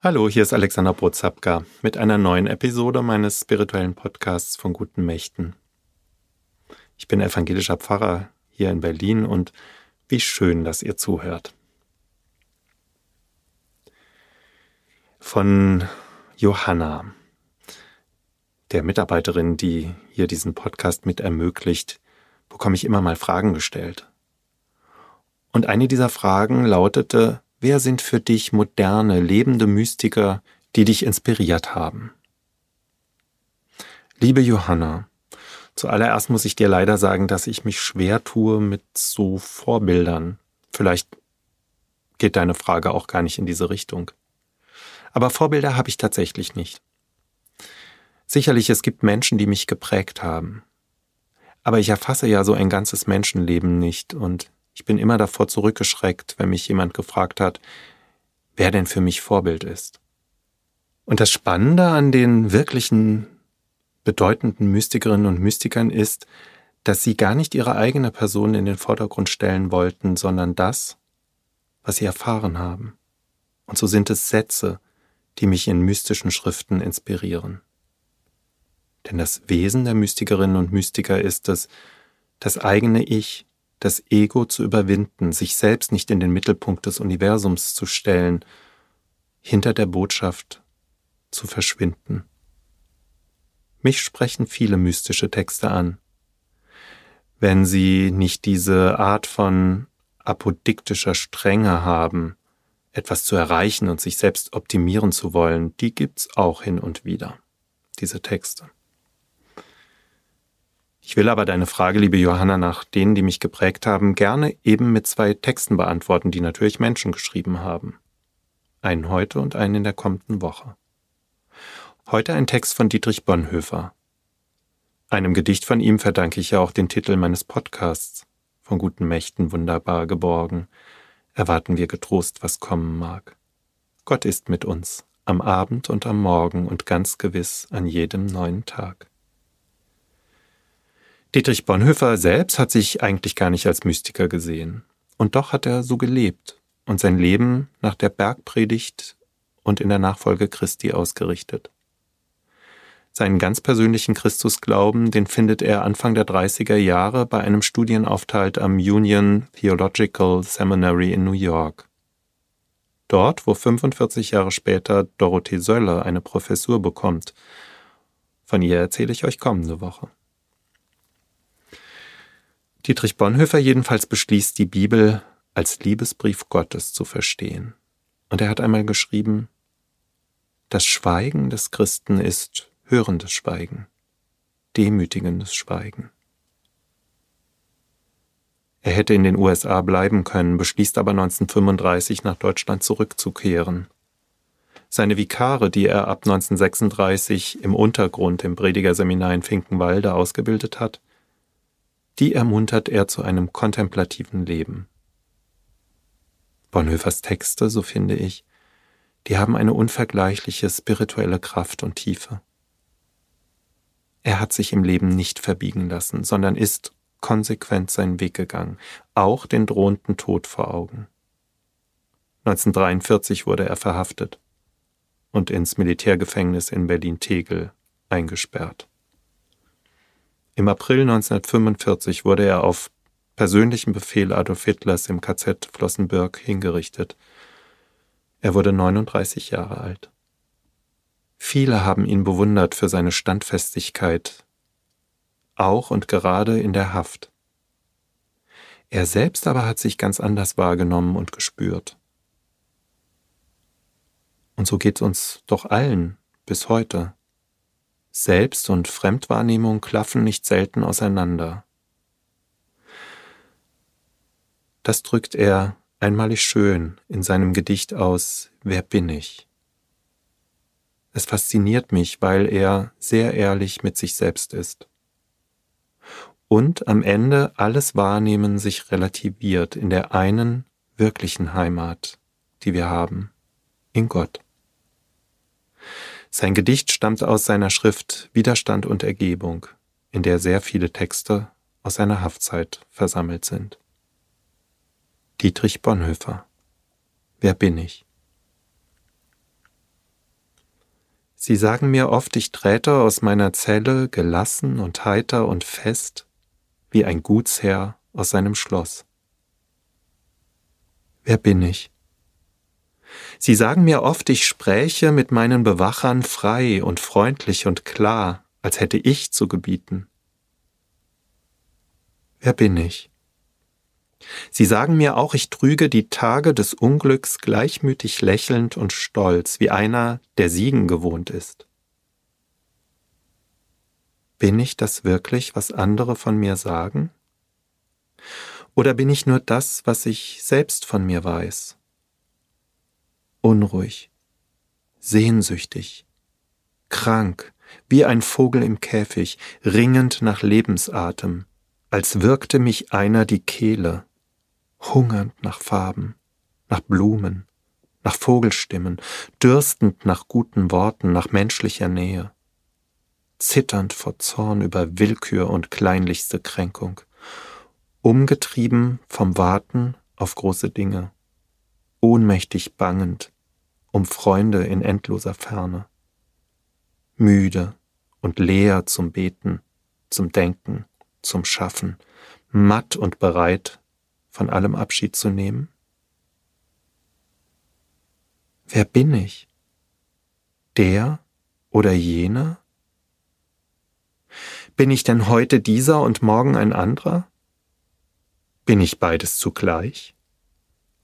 Hallo, hier ist Alexander Brozapka mit einer neuen Episode meines spirituellen Podcasts von guten Mächten. Ich bin evangelischer Pfarrer hier in Berlin und wie schön, dass ihr zuhört. Von Johanna, der Mitarbeiterin, die hier diesen Podcast mit ermöglicht, bekomme ich immer mal Fragen gestellt. Und eine dieser Fragen lautete, Wer sind für dich moderne, lebende Mystiker, die dich inspiriert haben? Liebe Johanna, zuallererst muss ich dir leider sagen, dass ich mich schwer tue mit so Vorbildern. Vielleicht geht deine Frage auch gar nicht in diese Richtung. Aber Vorbilder habe ich tatsächlich nicht. Sicherlich, es gibt Menschen, die mich geprägt haben. Aber ich erfasse ja so ein ganzes Menschenleben nicht und ich bin immer davor zurückgeschreckt, wenn mich jemand gefragt hat, wer denn für mich Vorbild ist. Und das Spannende an den wirklichen bedeutenden Mystikerinnen und Mystikern ist, dass sie gar nicht ihre eigene Person in den Vordergrund stellen wollten, sondern das, was sie erfahren haben. Und so sind es Sätze, die mich in mystischen Schriften inspirieren. Denn das Wesen der Mystikerinnen und Mystiker ist es, das eigene Ich das Ego zu überwinden, sich selbst nicht in den Mittelpunkt des Universums zu stellen, hinter der Botschaft zu verschwinden. Mich sprechen viele mystische Texte an. Wenn sie nicht diese Art von apodiktischer Strenge haben, etwas zu erreichen und sich selbst optimieren zu wollen, die gibt's auch hin und wieder, diese Texte. Will aber deine Frage, liebe Johanna, nach denen, die mich geprägt haben, gerne eben mit zwei Texten beantworten, die natürlich Menschen geschrieben haben. Einen heute und einen in der kommenden Woche. Heute ein Text von Dietrich Bonhoeffer. Einem Gedicht von ihm verdanke ich ja auch den Titel meines Podcasts. Von guten Mächten wunderbar geborgen, erwarten wir getrost, was kommen mag. Gott ist mit uns, am Abend und am Morgen und ganz gewiss an jedem neuen Tag. Dietrich Bonhoeffer selbst hat sich eigentlich gar nicht als Mystiker gesehen. Und doch hat er so gelebt und sein Leben nach der Bergpredigt und in der Nachfolge Christi ausgerichtet. Seinen ganz persönlichen Christusglauben, den findet er Anfang der 30er Jahre bei einem Studienaufenthalt am Union Theological Seminary in New York. Dort, wo 45 Jahre später Dorothee Söller eine Professur bekommt. Von ihr erzähle ich euch kommende Woche. Dietrich Bonhoeffer jedenfalls beschließt, die Bibel als Liebesbrief Gottes zu verstehen. Und er hat einmal geschrieben, das Schweigen des Christen ist hörendes Schweigen, demütigendes Schweigen. Er hätte in den USA bleiben können, beschließt aber 1935 nach Deutschland zurückzukehren. Seine Vikare, die er ab 1936 im Untergrund im Predigerseminar in Finkenwalde ausgebildet hat, die ermuntert er zu einem kontemplativen Leben. Bonhoeffers Texte, so finde ich, die haben eine unvergleichliche spirituelle Kraft und Tiefe. Er hat sich im Leben nicht verbiegen lassen, sondern ist konsequent seinen Weg gegangen, auch den drohenden Tod vor Augen. 1943 wurde er verhaftet und ins Militärgefängnis in Berlin-Tegel eingesperrt. Im April 1945 wurde er auf persönlichen Befehl Adolf Hitlers im KZ Flossenbürg hingerichtet. Er wurde 39 Jahre alt. Viele haben ihn bewundert für seine Standfestigkeit, auch und gerade in der Haft. Er selbst aber hat sich ganz anders wahrgenommen und gespürt. Und so geht es uns doch allen bis heute. Selbst- und Fremdwahrnehmung klaffen nicht selten auseinander. Das drückt er einmalig schön in seinem Gedicht aus Wer bin ich? Es fasziniert mich, weil er sehr ehrlich mit sich selbst ist. Und am Ende alles Wahrnehmen sich relativiert in der einen wirklichen Heimat, die wir haben, in Gott. Sein Gedicht stammt aus seiner Schrift Widerstand und Ergebung, in der sehr viele Texte aus seiner Haftzeit versammelt sind. Dietrich Bonhoeffer Wer bin ich? Sie sagen mir oft, ich träte aus meiner Zelle gelassen und heiter und fest, wie ein Gutsherr aus seinem Schloss. Wer bin ich? Sie sagen mir oft, ich spräche mit meinen Bewachern frei und freundlich und klar, als hätte ich zu gebieten. Wer bin ich? Sie sagen mir auch, ich trüge die Tage des Unglücks gleichmütig lächelnd und stolz, wie einer, der Siegen gewohnt ist. Bin ich das wirklich, was andere von mir sagen? Oder bin ich nur das, was ich selbst von mir weiß? Unruhig, sehnsüchtig, krank, wie ein Vogel im Käfig, ringend nach Lebensatem, als wirkte mich einer die Kehle, hungernd nach Farben, nach Blumen, nach Vogelstimmen, dürstend nach guten Worten, nach menschlicher Nähe, zitternd vor Zorn über Willkür und kleinlichste Kränkung, umgetrieben vom Warten auf große Dinge, ohnmächtig bangend um Freunde in endloser Ferne, müde und leer zum Beten, zum Denken, zum Schaffen, matt und bereit von allem Abschied zu nehmen? Wer bin ich? Der oder jener? Bin ich denn heute dieser und morgen ein anderer? Bin ich beides zugleich?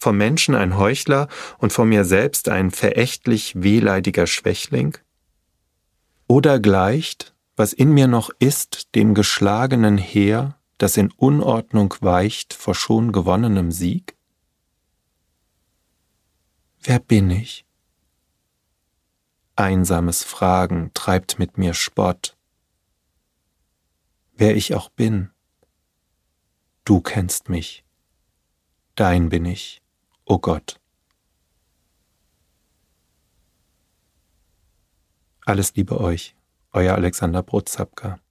Vom Menschen ein Heuchler und von mir selbst ein verächtlich wehleidiger Schwächling? Oder gleicht, was in mir noch ist, dem geschlagenen Heer, das in Unordnung weicht vor schon gewonnenem Sieg? Wer bin ich? Einsames Fragen treibt mit mir Spott. Wer ich auch bin, du kennst mich, dein bin ich, o oh Gott. Alles Liebe euch, euer Alexander Brotzapka.